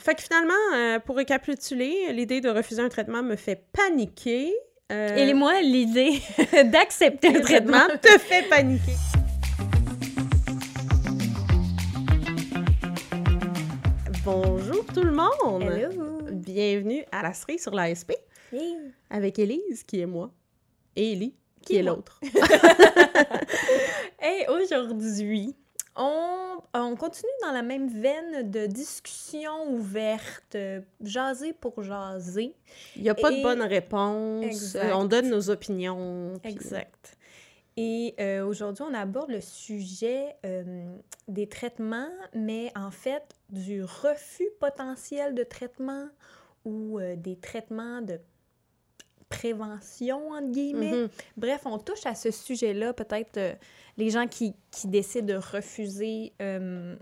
Fait que finalement, euh, pour récapituler, l'idée de refuser un traitement me fait paniquer. Euh, Et moi, l'idée d'accepter le le traitement. te fait paniquer. Bonjour tout le monde! Hello! Bienvenue à la cerise sur l'ASP Hey. avec Élise, qui est moi, et Ellie, qui, Qui est l'autre. Hey, aujourd'hui, on, on continue dans la même veine de discussion ouverte, euh, jaser pour jaser. Il n'y a pas de bonne réponse. Exact. euh, On donne nos opinions. puis- Exact. Et euh, aujourd'hui, on aborde le sujet euh, des traitements, mais en fait du refus potentiel de traitement ou euh, des traitements de prévention, entre guillemets. Mhm. Bref, on touche à ce sujet-là, peut-être euh, les gens qui, qui décident de refuser, euh,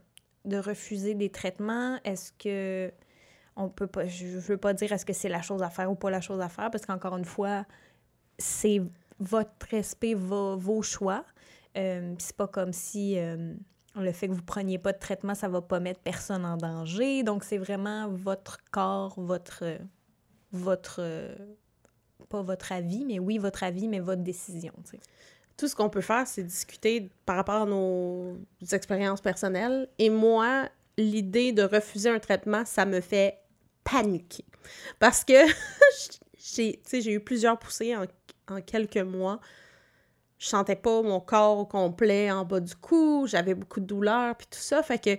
de refuser des traitements, est-ce que on peut pas, je je veux pas dire est-ce que c'est la chose à faire ou pas la chose à faire, parce qu'encore une fois, c'est votre respect, vos, vos choix. Euh, c'est pas comme si euh, le fait que vous preniez pas de traitement, ça va pas mettre personne en danger. Donc c'est vraiment votre corps, votre, votre, pas votre avis, mais oui votre avis, mais votre décision. Tout ce qu'on peut faire, c'est discuter par rapport à nos expériences personnelles. Et moi, l'idée de refuser un traitement, ça me fait paniquer. Parce que j'ai eu plusieurs poussées en, en quelques mois. Je sentais pas mon corps au complet en bas du cou, j'avais beaucoup de douleurs, puis tout ça. Fait que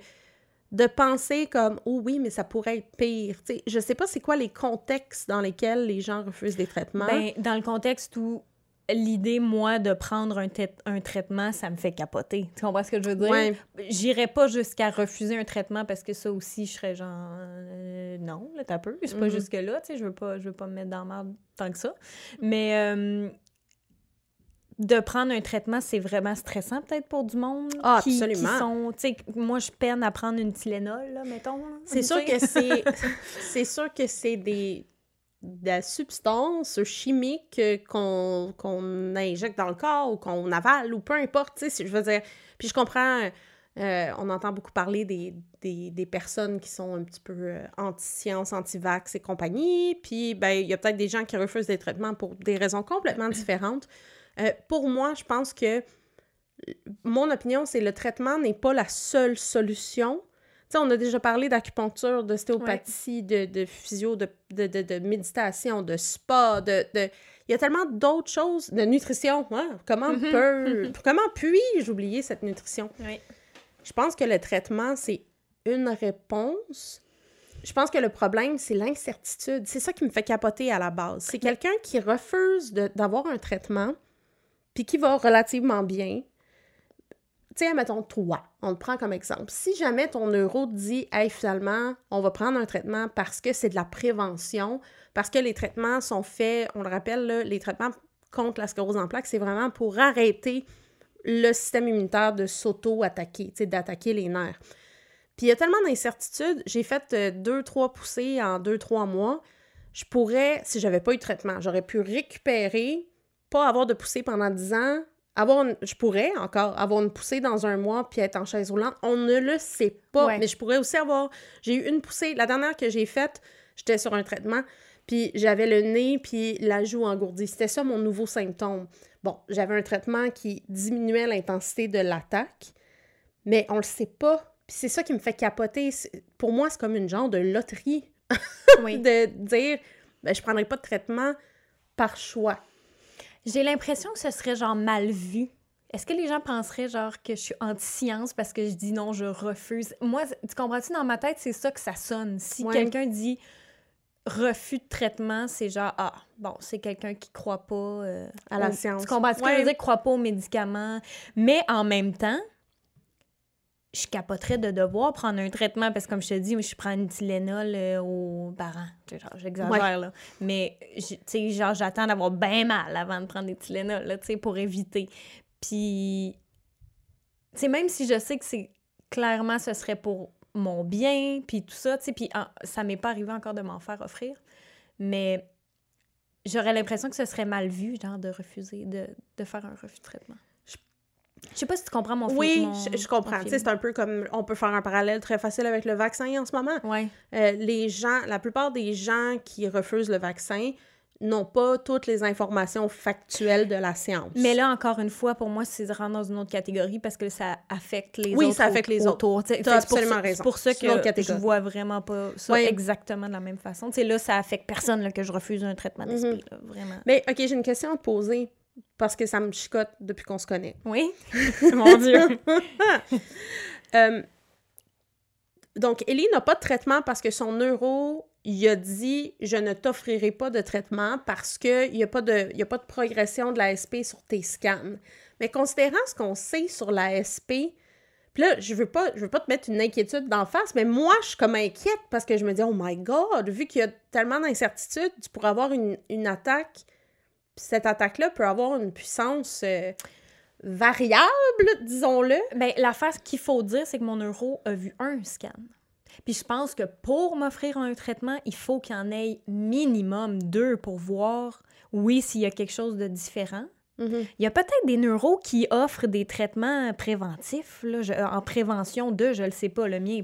de penser comme, oh oui, mais ça pourrait être pire. Tu sais, je sais pas c'est quoi les contextes dans lesquels les gens refusent des traitements. Ben, dans le contexte où l'idée, moi, de prendre un, trai- un traitement, ça me fait capoter. Tu comprends ce que je veux dire? Ouais. J'irais pas jusqu'à refuser un traitement parce que ça aussi, je serais genre euh, non, là, t'as peu. C'est pas Mhm. jusque-là, tu sais, je veux pas, je veux pas me mettre dans la merde tant que ça. Mais euh, de prendre un traitement, c'est vraiment stressant peut-être pour du monde. Ah, qui, absolument. Qui sont, moi, je peine à prendre une Tylenol, là, mettons. C'est sûr que c'est c'est sûr que c'est des de la substance chimique qu'on qu'on injecte dans le corps ou qu'on avale ou peu importe, je veux dire. Puis je comprends, euh, on entend beaucoup parler des, des, des personnes qui sont un petit peu euh, anti-science, anti-vax et compagnie, puis ben il y a peut-être des gens qui refusent des traitements pour des raisons complètement différentes. Euh, pour moi, je pense que mon opinion, c'est le traitement n'est pas la seule solution. On a déjà parlé d'acupuncture, d'ostéopathie, de, de physio, de, de, de, de méditation, de spa, de, de... Il y a tellement d'autres choses, de nutrition. hein? Comment Mhm. peut... Comment puis-je oublier cette nutrition? Je pense que le traitement, c'est une réponse. Je pense que le problème, c'est l'incertitude. C'est ça qui me fait capoter à la base. C'est quelqu'un qui refuse d'avoir un traitement, puis qui va relativement bien. Tu sais, mettons, toi, on te prend comme exemple. Si jamais ton neuro te dit, hey, finalement, on va prendre un traitement parce que c'est de la prévention, parce que les traitements sont faits, on le rappelle, les traitements contre la sclérose en plaques, c'est vraiment pour arrêter le système immunitaire de s'auto-attaquer, d'attaquer les nerfs. Puis il y a tellement d'incertitudes. J'ai fait euh, deux, trois poussées en deux, trois mois. Je pourrais, si j'avais pas eu de traitement, j'aurais pu récupérer, pas avoir de poussée pendant dix ans, avoir une- je pourrais encore avoir une poussée dans un mois puis être en chaise roulante. On ne le sait pas. Ouais. Mais je pourrais aussi avoir. J'ai eu une poussée. La dernière que j'ai faite, j'étais sur un traitement, puis j'avais le nez puis la joue engourdie. C'était ça mon nouveau symptôme. Bon, j'avais un traitement qui diminuait l'intensité de l'attaque, mais on le sait pas. Puis c'est ça qui me fait capoter. Pour moi, c'est comme une genre de loterie Oui. de dire ben, je prendrai pas de traitement par choix. J'ai l'impression que ce serait genre mal vu. Est-ce que les gens penseraient genre que je suis anti-science parce que je dis non, je refuse? Moi, tu comprends-tu, dans ma tête, c'est ça que ça sonne. Si Ouais. quelqu'un dit refus de traitement, c'est genre, ah, bon, c'est quelqu'un qui croit pas euh, À la au- science. Tu comprends ce que Ouais. je veux dire? Croit pas aux médicaments. Mais en même temps, je capoterais de devoir prendre un traitement parce que, comme je te dis, je prends une Tylenol euh, aux parents. J'exagère, Ouais. là. Mais, tu sais, genre, j'attends d'avoir bien mal avant de prendre des Tylenol, là, tu sais, pour éviter. Puis, tu sais, même si je sais que c'est clairement, ce serait pour mon bien, puis tout ça, tu sais, puis en- ça m'est pas arrivé encore de m'en faire offrir, mais j'aurais l'impression que ce serait mal vu, genre, de refuser, de, de faire un refus de traitement. Je sais pas si tu comprends mon Oui, mon- je, je comprends. c'est un peu comme on peut faire un parallèle très facile avec le vaccin en ce moment. Ouais. Euh, les gens, la plupart des gens qui refusent le vaccin n'ont pas toutes les informations factuelles de la science. Mais là, encore une fois, pour moi, c'est rentre dans une autre catégorie parce que ça affecte les Oui, autres. ça affecte les autres. autour. Tu sais, T'as absolument ça- raison. C'est pour ça que je vois vraiment pas ça Oui. exactement de la même façon. Sais, là, ça affecte personne là, que je refuse un traitement d'esprit. là, Vraiment. Mais OK, j'ai une question à te poser parce que ça me chicote depuis qu'on se connaît. Oui? Mon Dieu! Euh, donc, Ellie n'a pas de traitement parce que son neuro, il a dit « Je ne t'offrirai pas de traitement parce qu'il n'y a, pas de- y a pas de progression de l'ASP sur tes scans. » Mais considérant ce qu'on sait sur l'ASP, puis là, je veux pas, je veux pas te mettre une inquiétude d'en face, mais moi, je suis comme inquiète parce que je me dis « Oh my God! » Vu qu'il y a tellement d'incertitudes, tu pourrais avoir une, une attaque, cette attaque-là peut avoir une puissance euh, variable, disons-le. Ben, l'affaire qu'il faut dire, c'est que mon neuro a vu un scan. Puis je pense que pour m'offrir un traitement, il faut qu'il y en ait minimum deux pour voir, oui, s'il y a quelque chose de différent. Mhm. Il y a peut-être des neuros qui offrent des traitements préventifs, là, je- en prévention de, je le sais pas, le mien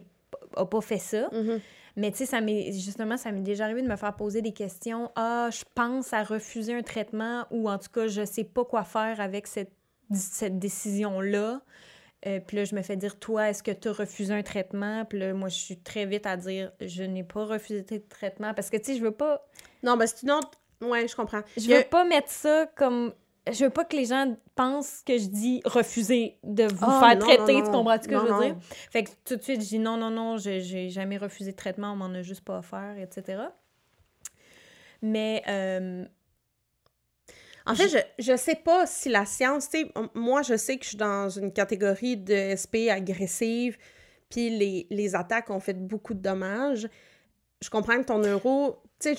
a pas fait ça. Mhm. Mais tu sais, ça m'est justement, ça m'est déjà arrivé de me faire poser des questions. Ah, je pense à refuser un traitement ou en tout cas, je sais pas quoi faire avec cette, cette décision-là. Euh, puis là, je me fais dire, toi, est-ce que tu as refusé un traitement? Puis là, moi, je suis très vite à dire, je n'ai pas refusé de traitement parce que, tu sais, je veux pas, Non, ben c'est une autre. Ouais, je comprends. je a- veux pas mettre ça comme. Je veux pas que les gens pensent que je dis refuser de vous Ah, faire non, traiter, non, tu comprends ce que je veux dire? Fait que tout de suite, je dis non, non, non, je- j'ai jamais refusé de traitement, on m'en a juste pas offert, etc. Mais, euh, En fait, je, je sais pas si la science, tu moi, je sais que je suis dans une catégorie de SP agressive, puis les, les attaques ont fait beaucoup de dommages. Je comprends que ton euro, je-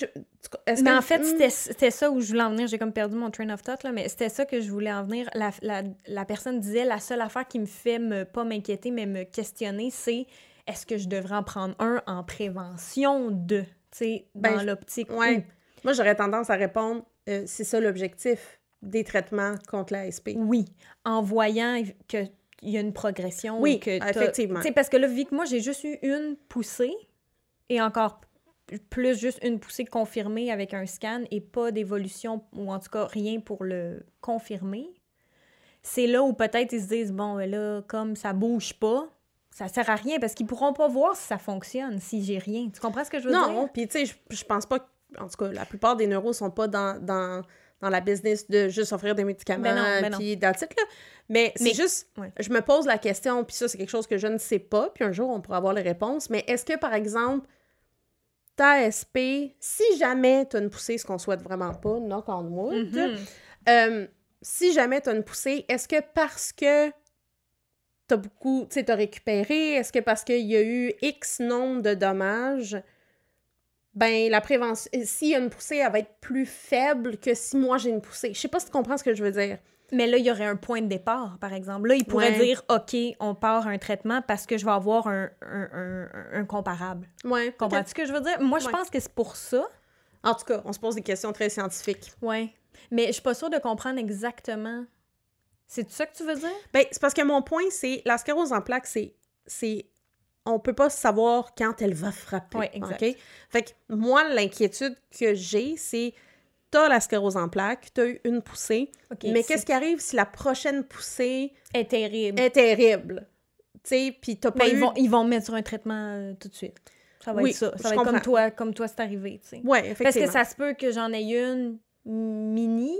mais que- en fait, Hmm? c'était ça où je voulais en venir. J'ai comme perdu mon train of thought, là, mais c'était ça que je voulais en venir. La, la, la personne disait la seule affaire qui me fait me, pas m'inquiéter, mais me questionner, c'est est-ce que je devrais en prendre un en prévention de, tu sais, Ben, dans l'optique Ouais. où- Moi, j'aurais tendance à répondre, euh, c'est ça l'objectif des traitements contre la SP. Oui, en voyant que il y a une progression. Oui, que effectivement. Tu sais, parce que là, vu que moi, j'ai juste eu une poussée, et encore plus juste une poussée confirmée avec un scan et pas d'évolution, ou en tout cas rien pour le confirmer, c'est là où peut-être ils se disent, bon, ben là, comme ça bouge pas, ça sert à rien, parce qu'ils pourront pas voir si ça fonctionne, si j'ai rien. Tu comprends ce que je veux dire? Non, puis tu sais, je, je pense pas que, en tout cas, la plupart des neuros sont pas dans, dans, dans la business de juste offrir des médicaments, Ben non, ben puis that's it, là. Mais, Mais- c'est juste, ouais. je me pose la question, puis ça, c'est quelque chose que je ne sais pas, puis un jour, on pourra avoir les réponses, mais est-ce que, par exemple, ta SP, si jamais tu as une poussée, ce qu'on souhaite vraiment pas, knock on wood, Mhm. euh, si jamais tu as une poussée, est-ce que parce que tu as beaucoup, tu sais, t'as récupéré, est-ce que parce qu'il y a eu X nombre de dommages, ben la prévention, s'il y a une poussée, elle va être plus faible que si moi j'ai une poussée? Je sais pas si tu comprends ce que je veux dire. Mais là, il y aurait un point de départ, par exemple. Là, il pourrait Ouais. dire, OK, on part un traitement parce que je vais avoir un, un, un- un comparable. Ouais. Comprends-tu ce que je veux dire? Moi, je Ouais. pense que c'est pour ça. En tout cas, on se pose des questions très scientifiques. Ouais. Mais je suis pas sûre de comprendre exactement. C'est ça que tu veux dire? Ben, c'est parce que mon point, c'est la sclérose en plaques, c'est. c'est on peut pas savoir quand elle va frapper. Ouais, exact. OK? Fait que moi, l'inquiétude que j'ai, c'est t'as la sclérose en plaques, t'as eu une poussée, mais qu'est-ce qui arrive si la prochaine poussée est terrible? est terrible? Tu sais, puis t'as pas Mais eu... ils vont, ils vont me mettre sur un traitement euh, tout de suite. Ça va Oui, être ça. Ça va être comme toi, comme toi, c'est arrivé, tu sais. Ouais, Parce que ça se peut que j'en ai une mini,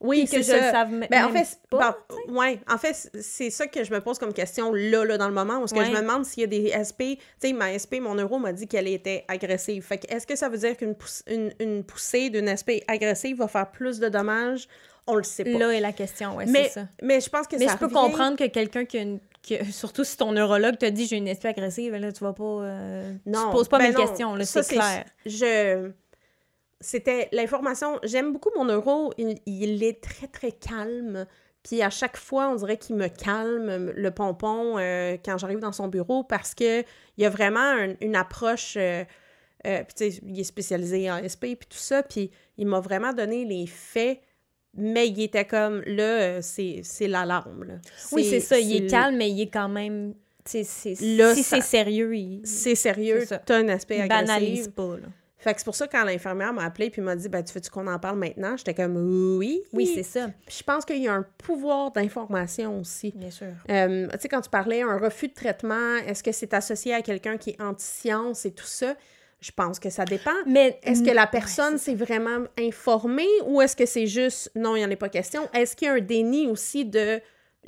Oui, que le ça. savent m- Ben, en fait, pas. ben, ouais, en fait, c'est ça que je me pose comme question là, là, dans le moment, parce que je me demande s'il y a des SP, tu sais, ma SP, mon euro m'a dit qu'elle était agressive. Fait que est-ce que ça veut dire qu'une pouss- une, une poussée d'une SP agressive va faire plus de dommages? On le sait pas. Là est la question, ouais, mais, c'est ça. mais je pense que Mais ça je peux revient- comprendre que quelqu'un qui a une. que- surtout si ton neurologue te dit j'ai une espèce agressive, là, tu vas pas. euh, Non, tu te poses pas ben mes questions, là, c'est clair. Je... C'était l'information... J'aime beaucoup mon euro. Il, il est très, très calme. Puis à chaque fois, on dirait qu'il me calme, le pompon, euh, quand j'arrive dans son bureau, parce que il y a vraiment un- une approche... euh, euh, puis tu sais, il est spécialisé en SP, puis tout ça, puis il m'a vraiment donné les faits Mais il était comme, là, euh, c'est c'est l'alarme, là. Oui, c'est ça. Il est le- calme, mais il est quand même. Là, si c'est sérieux, il, C'est sérieux, t'as un aspect agressif. banalise pas. Là. Fait que c'est pour ça, quand l'infirmière m'a appelé puis m'a dit, ben, tu veux-tu qu'on en parle maintenant? J'étais comme, oui. Oui, c'est ça. Puis je pense qu'il y a un pouvoir d'information aussi. Bien sûr. Euh, tu sais, quand tu parlais un refus de traitement, est-ce que c'est associé à quelqu'un qui est anti-science et tout ça? Je pense que ça dépend. Mais Est-ce que la personne s'est vraiment informée ou est-ce que c'est juste non, il n'y en a pas question? Est-ce qu'il y a un déni aussi de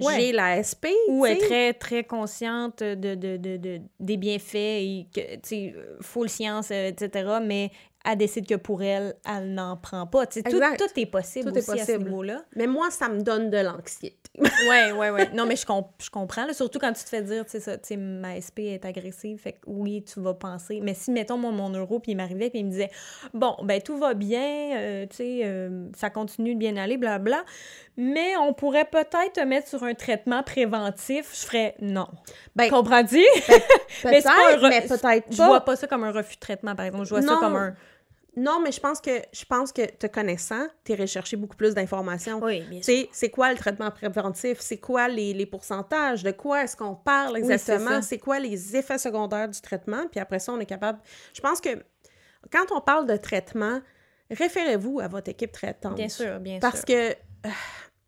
Ouais. j'ai la SP? ou est très, très consciente de, de, de, de- des bienfaits et que, tu sais, full science, euh, etc., mais elle décide que pour elle, elle n'en prend pas. Tout, tout est possible Tout est aussi à ce possible. niveau-là. Mais moi, ça me donne de l'anxiété. Ouais, ouais, ouais. Non, mais je, comp- je comprends. là, surtout quand tu te fais dire, tu sais, ça, ma SP est agressive, fait que oui, tu vas penser. Mais si, mettons, moi, mon euro, puis il m'arrivait, puis il me disait, bon, ben, tout va bien, euh, tu sais, euh, ça continue de bien aller, blabla, mais on pourrait peut-être te mettre sur un traitement préventif. Je ferais non. Ben, Comprends-tu? Mais c'est pas un Peut-être, mais peut-être Je pas. vois pas ça comme un refus de traitement, par exemple. Je vois ça Non. comme un. Non, mais je pense que je pense que te connaissant, tu recherché beaucoup plus d'informations. Oui, bien sais, c'est quoi le traitement préventif? C'est quoi les, les pourcentages? De quoi est-ce qu'on parle exactement? c'est quoi les effets secondaires du traitement? Puis après ça, on est capable... Je pense que quand on parle de traitement, référez-vous à votre équipe traitante. Bien sûr, bien Parce sûr. que... euh,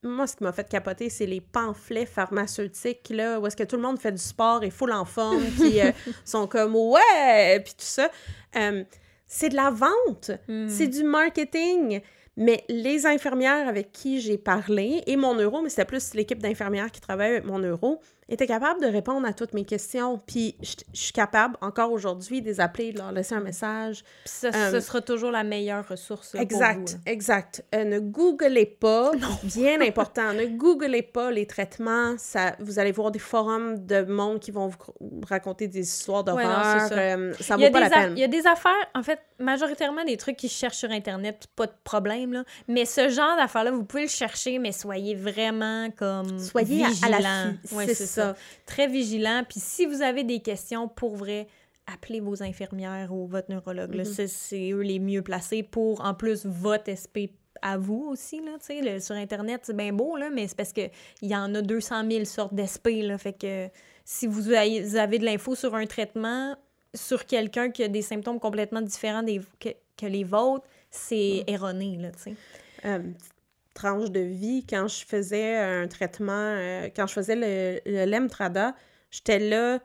moi, ce qui m'a fait capoter, c'est les pamphlets pharmaceutiques, là, où est-ce que tout le monde fait du sport et full en forme, puis euh, sont comme « ouais », puis tout ça. Euh, c'est de la vente, Hmm. c'est du marketing. Mais les infirmières avec qui j'ai parlé, et mon euro, mais c'était plus l'équipe d'infirmières qui travaille avec mon euro, étaient capables de répondre à toutes mes questions. Puis je je suis capable, encore aujourd'hui, de les appeler, de leur laisser un message. Puis ça, euh, ce sera toujours la meilleure ressource. pour Exact, vous, exact. Euh, ne googlez pas, bien important, ne googlez pas les traitements. Ça, vous allez voir des forums de monde qui vont vous raconter des histoires Ouais, d'horreur. c'est ça. euh, ça Il y, a vaut pas des la peine. il y a des affaires, en fait, majoritairement des trucs qui se cherchent sur Internet, pas de problème, là. Mais ce genre d'affaires-là, vous pouvez le chercher, mais soyez vraiment comme. Soyez à- à vigilant. l'affût, Ouais, c'est ça. Ça. Très vigilant. Puis si vous avez des questions, pour vrai, appelez vos infirmières ou votre neurologue. Mhm. C'est- eux les mieux placés pour, en plus, votre SP à vous aussi, là, tu sais, le- sur Internet, c'est bien beau, là, mais c'est parce qu'il y en a 200 000 sortes d'SP, là, fait que si vous avez, de l'info sur un traitement, sur quelqu'un qui a des symptômes complètement différents des, que, que les vôtres, c'est erroné, là, tu sais. euh, petite tranche de vie, quand je faisais un traitement, euh, quand je faisais le, le Lemtrada, j'étais là,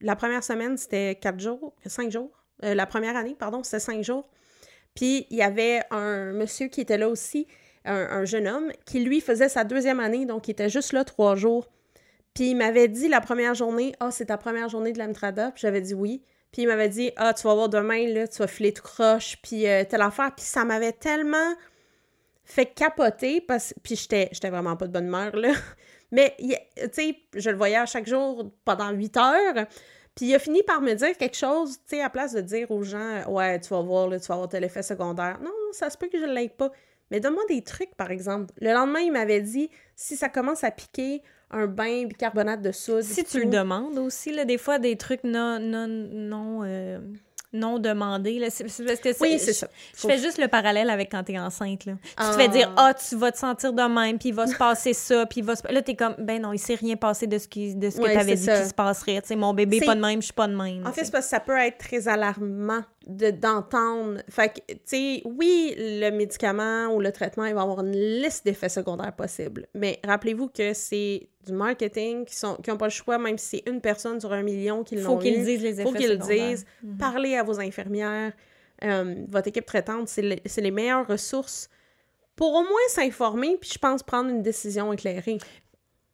la première semaine, c'était quatre jours, cinq jours. Euh, la première année, pardon, c'était cinq jours. Puis il y avait un monsieur qui était là aussi, un, un jeune homme, qui lui faisait sa deuxième année, donc il était juste là trois jours. Puis il m'avait dit la première journée, ah, c'est ta première journée de l'Amtrada. Puis j'avais dit oui. Puis il m'avait dit, ah, tu vas voir demain, là, tu vas filer tout croche, puis euh, telle affaire. Puis ça m'avait tellement fait capoter, parce... puis j'étais j'étais vraiment pas de bonne humeur, là. Mais, tu sais, je le voyais à chaque jour pendant huit heures. Puis il a fini par me dire quelque chose, tu sais, à place de dire aux gens, ouais, tu vas voir, là, tu vas avoir tel effet secondaire. Non, ça se peut que je ne l'aie pas. Mais donne-moi des trucs, par exemple. Le lendemain, il m'avait dit, si ça commence à piquer, un bain bicarbonate de soude. Si tu tout. le demandes aussi, là, des fois, des trucs non, non, non, euh, non demandés, là, parce que Oui, c'est ça. Je fais juste le parallèle avec quand t'es enceinte, là. Tu Ah. te fais dire, ah, tu vas te sentir de même, puis il va se passer ça, puis il va se... Là, t'es comme, ben non, il s'est rien passé de ce, qui, de ce que Ouais, t'avais dit qui se passerait. Tu sais, mon bébé pas de même, je suis pas de même. En fait, c'est parce que ça peut être très alarmant de- d'entendre. fait que, tu sais, oui, le médicament ou le traitement, il va avoir une liste d'effets secondaires possibles. Mais rappelez-vous que c'est du marketing qui sont qui n'ont pas le choix, même si c'est une personne sur un million qui l'ont faut qu'ils disent les effets faut qu'ils le disent. Mhm. Parlez à vos infirmières, euh, votre équipe traitante, c'est le- c'est les meilleures ressources pour au moins s'informer, puis je pense prendre une décision éclairée.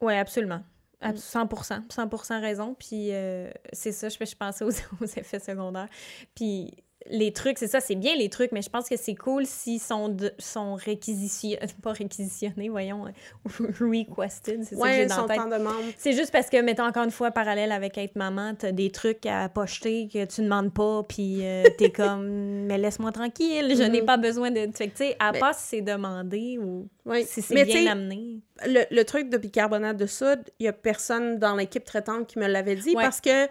Oui, absolument. Mm. Abs- 100%, 100% raison. Puis euh, c'est ça, je, je pensais aux effets secondaires. Puis les trucs, c'est ça, c'est bien les trucs, mais je pense que c'est cool s'ils sont, de- sont réquisitionnés, pas réquisitionnés, voyons, euh, requested, c'est ça que j'ai dans la tête. demande. C'est juste parce que, mettons encore une fois, parallèle avec être maman, t'as des trucs à pocheter que tu demandes pas, puis euh, t'es comme, mais laisse-moi tranquille, je n'ai Mhm. pas besoin de. Fait que, tu sais, à Mais- part si c'est demandé ou Oui. si c'est Mais bien amené. le, le truc de bicarbonate de soude, il y a personne dans l'équipe traitante qui me l'avait dit Ouais. parce que,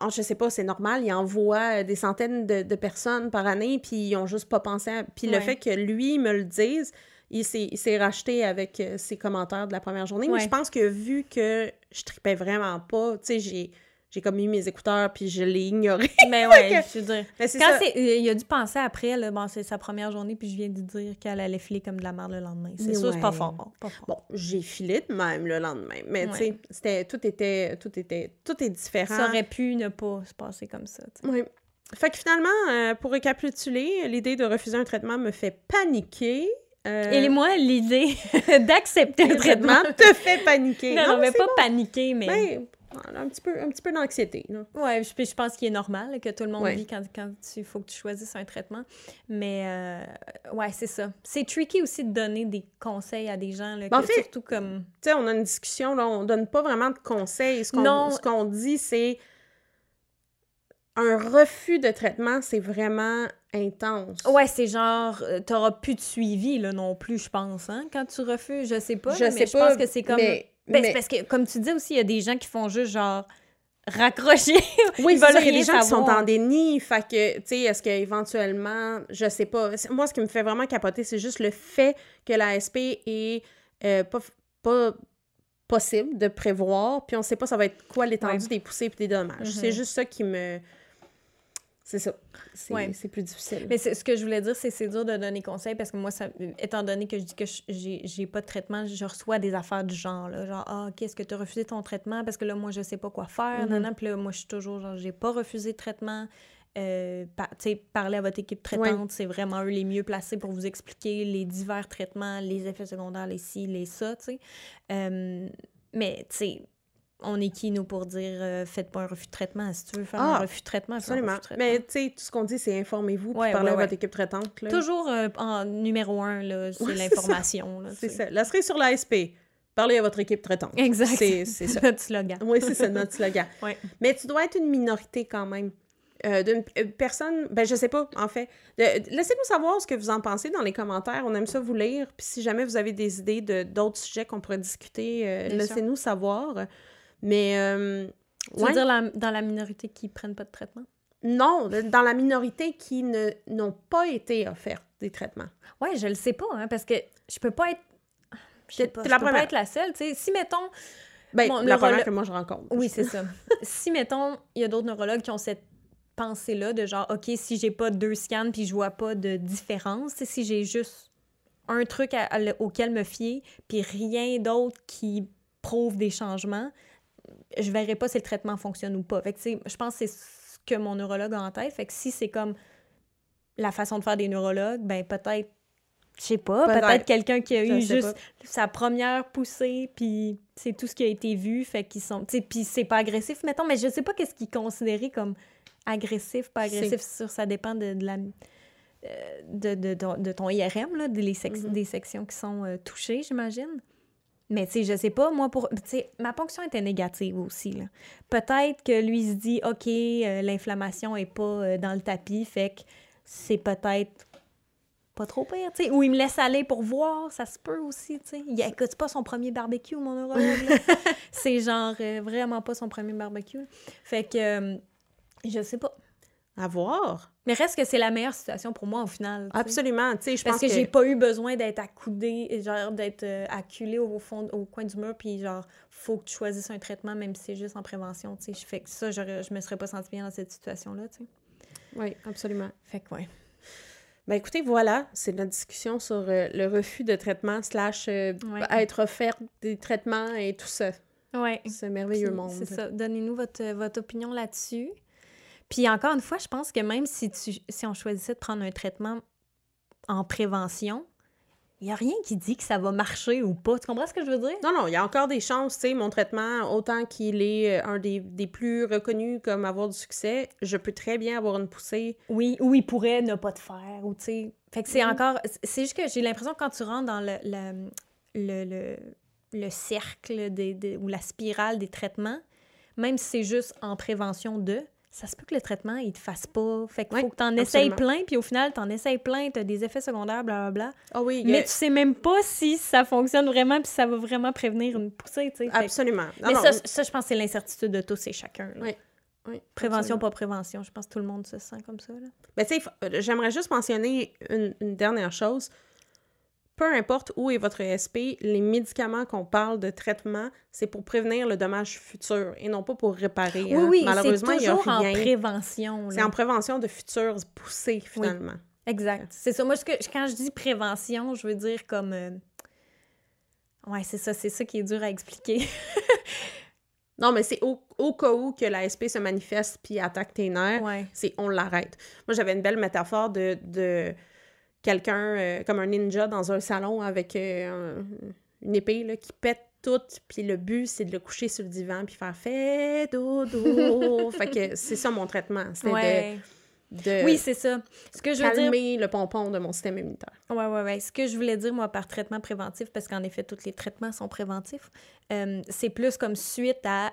oh, je sais pas, c'est normal, il envoie euh, des centaines de, de personnes par année, puis ils ont juste pas pensé à... Puis le fait que lui me le dise, il s'est racheté avec euh, ses commentaires de la première journée. Mais je pense que vu que je tripais vraiment pas, tu sais, j'ai, j'ai comme mis mes écouteurs puis je l'ai ignoré. Mais ouais, je veux dire. Mais Quand c'est, il a dû penser après, là, bon, c'est sa première journée, puis je viens de dire qu'elle allait filer comme de la merde le lendemain. C'est sûr, c'est pas fort. Pas fort. Bon, j'ai filé de même le lendemain. Mais tu sais, c'était, tout était, tout était, tout est différent. Ça aurait pu ne pas se passer comme ça. Oui. Fait que finalement, euh, pour récapituler, l'idée de refuser un traitement me fait paniquer. Euh, Et moi, l'idée d'accepter le un traitement. te fait paniquer. Non, non, mais pas bon. paniquer, mais. Ben, un petit peu, un petit peu d'anxiété. Ouais, je, je pense qu'il est normal que tout le monde Ouais. vit quand, quand il faut que tu choisisses un traitement. Mais euh, ouais, c'est ça. C'est tricky aussi de donner des conseils à des gens, là, Ben, en fait- surtout comme. Tu sais, on a une discussion, là, on donne pas vraiment de conseils. Ce qu'on, Non. ce qu'on dit, c'est un refus de traitement, c'est vraiment intense. Ouais, c'est genre, euh, t'auras plus de suivi là non plus, je pense, hein, quand tu refuses. Je sais pas, je là, sais mais je pas, pense que c'est comme. mais- Ben, mais- c'est parce que, comme tu dis aussi, il y a des gens qui font juste genre raccrocher. Oui, Ils c'est il y a des gens qui sont en déni, fait que, tu sais, est-ce qu'éventuellement, je sais pas. Moi, ce qui me fait vraiment capoter, c'est juste le fait que l'ASP est euh, pas, pas possible de prévoir, puis on sait pas ça va être quoi l'étendue Ouais. des poussées et des dommages. C'est juste ça qui me... C'est ça. C'est Ouais. plus difficile. Mais ce que je voulais dire, c'est c'est dur de donner conseil parce que moi, ça, étant donné que je dis que je- j'ai pas de traitement, je reçois des affaires du genre, là, genre, ah, OK, est-ce que tu as refusé ton traitement? Parce que là, moi, je sais pas quoi faire, Mhm. nan, nan. Puis là, moi, je suis toujours genre, j'ai pas refusé de traitement. Euh, pa- tu sais, parler à votre équipe traitante, c'est vraiment eux les mieux placés pour vous expliquer les divers traitements, les effets secondaires, les ci, les ça, tu sais. Euh, mais, tu sais, on est qui, nous, pour dire euh, faites pas un refus de traitement? Si tu veux faire Ah, un refus de traitement, un Absolument. refus de traitement. Mais, tu sais, tout ce qu'on dit, c'est informez-vous, puis Ouais, parlez ouais, à ouais. votre équipe traitante. là. Toujours euh, en numéro un, là, c'est l'information. là, C'est ça. La cerise sur l'ASP. Parlez à votre équipe traitante. Exact. C'est ça. Notre slogan. Oui, c'est ça, notre slogan. Mais tu dois être une minorité quand même. Euh, d'une euh, personne, ben je sais pas, en fait. Laissez-nous savoir ce que vous en pensez dans les commentaires. On aime ça vous lire. Puis si jamais vous avez des idées de d'autres sujets qu'on pourrait discuter, euh, laissez-nous savoir. Mais euh, Tu ouais. veux dire la- dans la minorité qui prennent pas de traitement? non, dans la minorité qui ne n'ont pas été offerts des traitements. Ouais, je le sais pas, hein, parce que je peux pas être. Je sais T'es- pas, t'es je la peux pas être la seule. tu sais. Si, mettons. Ben, Bon, la neurolo- première que moi je rencontre. Oui, c'est ça. si, mettons, il y a d'autres neurologues qui ont cette pensée-là de genre, OK, si j'ai pas deux scans puis je vois pas de différence, si j'ai juste un truc à- à le- auquel me fier puis rien d'autre qui prouve des changements, je verrai pas si le traitement fonctionne ou pas. Fait que, je pense que c'est ce que mon neurologue a en tête. Fait que si c'est comme la façon de faire des neurologues, ben peut-être, je sais pas, Peut-être. peut-être quelqu'un qui a eu juste sa première poussée, puis c'est tout ce qui a été vu, fait qu'ils sont... tu sais, Puis c'est pas agressif, mettons, mais je sais pas qu'est-ce qui est considéré comme agressif, pas agressif, sur ça dépend de, de la... euh, De, de, ton- de ton IRM, là, des, Mhm. des sections qui sont euh, touchées, j'imagine. Mais tu sais, je sais pas, moi, pour. Tu sais, ma ponction était négative aussi, là. Peut-être que lui se dit, OK, euh, l'inflammation est pas euh, dans le tapis, fait que c'est peut-être pas trop pire, tu sais. Ou il me laisse aller pour voir, ça se peut aussi, tu sais. Il écoute pas son premier barbecue, mon neurologue, c'est genre euh, vraiment pas son premier barbecue. Fait que, je sais pas. À voir. Mais reste que c'est la meilleure situation pour moi, au final. tu. Absolument. Tu sais, je Parce pense que, j'ai pas eu besoin d'être accoudée, genre d'être euh, acculée au fond, au coin du mur, puis genre, faut que tu choisisses un traitement, même si c'est juste en prévention, tu sais. Je fais que ça, je me serais pas sentie bien dans cette situation-là, tu sais. Oui, absolument. Fait que, ouais. Ben écoutez, voilà, c'est notre discussion sur euh, le refus de traitement slash euh, Ouais. être offert des traitements et tout ça. Ouais. Ce merveilleux Puis, monde. C'est ça. Donnez-nous votre, votre opinion là-dessus. Puis encore une fois, je pense que même si, tu, si on choisissait de prendre un traitement en prévention, il n'y a rien qui dit que ça va marcher ou pas. Tu comprends ce que je veux dire? Non, non, il y a encore des chances, tu sais, mon traitement, autant qu'il est euh, un des, des plus reconnus comme avoir du succès, je peux très bien avoir une poussée. Oui, ou il pourrait ne pas te faire, ou tu sais. Fait que c'est encore. C'est juste que j'ai l'impression que quand tu rentres dans le, le, le, le, le cercle des, des- ou la spirale des traitements, même si c'est juste en prévention de, ça se peut que le traitement, il te fasse pas. Fait qu'il Oui, faut que tu en essayes plein, puis au final, tu en essayes plein, tu as des effets secondaires, blablabla. Ah oui, y a- Mais tu sais même pas si ça fonctionne vraiment, puis ça va vraiment prévenir une poussée, tu sais. Fait absolument. Non, Mais non, ça, ça, je pense que c'est l'incertitude de tous et chacun. là. Oui, oui, Prévention, absolument. pas prévention. Je pense que tout le monde se sent comme ça. Là. Ben, tu sais, f- euh, j'aimerais juste mentionner une, une dernière chose. Peu importe où est votre ESP, les médicaments qu'on parle de traitement, c'est pour prévenir le dommage futur et non pas pour réparer. Oui, hein. oui, Malheureusement, c'est il y a toujours en rien. prévention. C'est en prévention de futures poussées, finalement. Exact. C'est ça. Moi, que, quand je dis prévention, je veux dire comme... euh, Ouais, c'est ça. C'est ça qui est dur à expliquer. Non, mais c'est au, au cas où que l'ASP se manifeste puis attaque tes nerfs, ouais. c'est on l'arrête. Moi, j'avais une belle métaphore de, de quelqu'un euh, comme un ninja dans un salon avec euh, un- une épée là, qui pète tout, puis le but, c'est de le coucher sur le divan puis faire « fait dodo ». Fait que c'est ça mon traitement, c'était Ouais. de, de Oui, c'est ça. Ce que je veux dire... calmer le pompon de mon système immunitaire. Ouais, ouais, ouais. Ce que je voulais dire, moi, par traitement préventif, parce qu'en effet, tous les traitements sont préventifs, euh, c'est plus comme suite à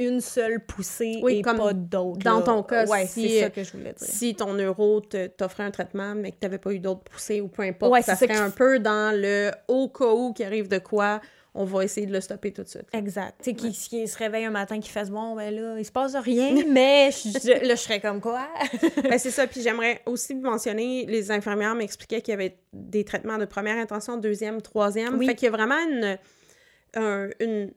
une seule poussée Oui, et comme pas d'autres. dans là. ton cas, ouais, si, c'est euh, ça que je voulais dire. Si ton neuro te- t'offrait un traitement, mais que tu n'avais pas eu d'autres poussées ou peu importe, Ouais, ça serait qui un peu dans le au cas où qu'il arrive de quoi, on va essayer de le stopper tout de suite. Exact. Tu sais, qui, qui se réveille un matin, qui fasse bon, ben là, il se passe rien, mais je, je- là, je serais comme quoi? Ben, c'est ça. Puis j'aimerais aussi mentionner, les infirmières m'expliquaient qu'il y avait des traitements de première intention, deuxième, troisième. Oui. Fait qu'il y a vraiment une, un- une,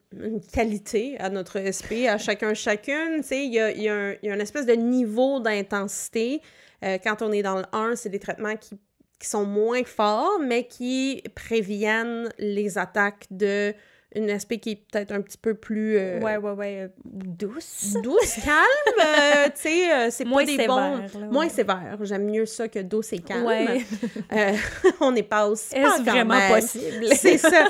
qualité à notre SP, à chacun, chacune. Il y a une espèce de niveau d'intensité. Euh, quand on est dans le 1, c'est des traitements qui, qui sont moins forts, mais qui préviennent les attaques de une SP qui est peut-être un petit peu plus euh, Ouais, ouais, ouais. euh, douce. douce, calme. euh, tu sais, euh, c'est Moins pas des sévère, bons... là, Moins sévère. J'aime mieux ça que douce et calme. Ouais. On n'est pas aussi Est-ce vraiment même. possible? C'est ça.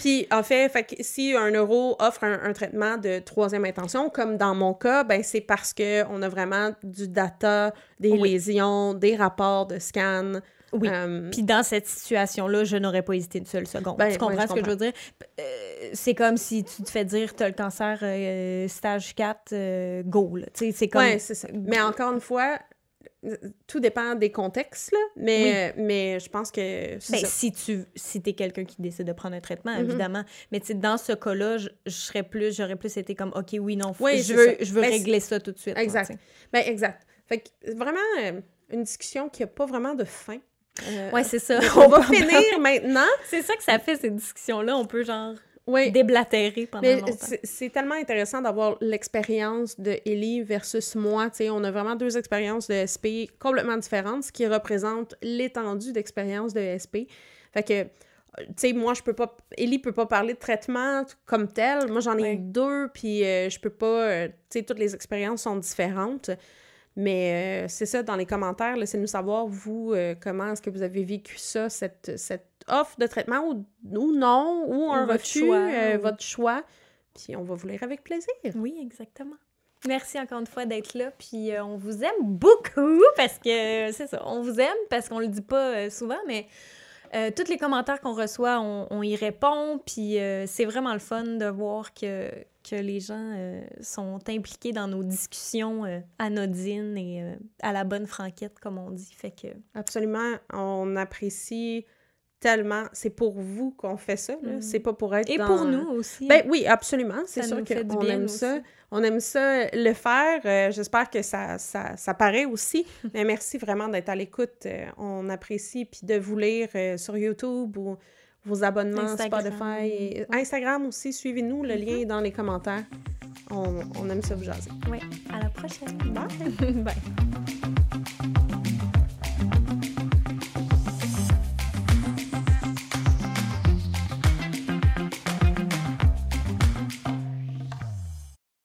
Puis, en fait, fait que si un euro offre un, un traitement de troisième intention, comme dans mon cas, ben c'est parce qu'on a vraiment du data, des Oui. lésions, des rapports de scan. Oui. Euh, Puis dans cette situation-là, je n'aurais pas hésité une seule seconde. Ben, tu comprends ouais, ce que je veux dire? Euh, c'est comme si tu te fais dire tu as le cancer euh, stage 4, euh, go. là. Tu sais, c'est comme. Ouais, c'est ça. Mais encore une fois, tout dépend des contextes, là. Mais, mais je pense que Ben, si tu si es quelqu'un qui décide de prendre un traitement, Mhm. évidemment. Mais tu sais, dans ce cas-là, serais plus, j'aurais plus été comme, OK, oui, non, Oui, je veux, je veux Ben, régler ça tout de suite. Exact. sais. Ben, exact. Fait que vraiment, une discussion qui n'a pas vraiment de fin. Euh, Ouais, c'est ça. on va finir maintenant. C'est ça que ça fait, ces discussions-là. On peut, genre, Oui. déblatérer pendant Mais longtemps. c'est- tellement intéressant d'avoir l'expérience de Ellie versus moi. Tu sais, on a vraiment deux expériences de SP complètement différentes, ce qui représente l'étendue d'expérience de SP. Fait que, tu sais, moi, je peux pas... Ellie peut pas parler de traitement comme tel. Moi, j'en ai deux, puis euh, je peux pas... euh, tu sais, toutes les expériences sont différentes. Mais euh, c'est ça, dans les commentaires, laissez-nous savoir, vous, euh, comment est-ce que vous avez vécu ça, cette, cette offre de traitement, ou, ou non, ou un votre refus, choix, euh, ou- votre choix. Puis on va vous lire avec plaisir. Oui, exactement. Merci encore une fois d'être là, puis on vous aime beaucoup parce que c'est ça, on vous aime parce qu'on le dit pas souvent, mais euh, tous les commentaires qu'on reçoit, on, on y répond, puis euh, c'est vraiment le fun de voir que, que les gens euh, sont impliqués dans nos discussions euh, anodines et euh, à la bonne franquette, comme on dit. Fait que Absolument, on apprécie tellement. C'est pour vous qu'on fait ça, là. Mhm. C'est pas pour être et dans- pour nous aussi. Ben oui, absolument. C'est sûr qu'on aime aussi. ça. On aime ça le faire. J'espère que ça, ça, ça paraît aussi. Mais merci vraiment d'être à l'écoute. On apprécie. Puis de vous lire sur YouTube ou vos abonnements Instagram. Spotify. Et Instagram aussi, suivez-nous. Le lien est dans les commentaires. On, on aime ça vous jaser. Ouais. À la prochaine. Bye! Bye.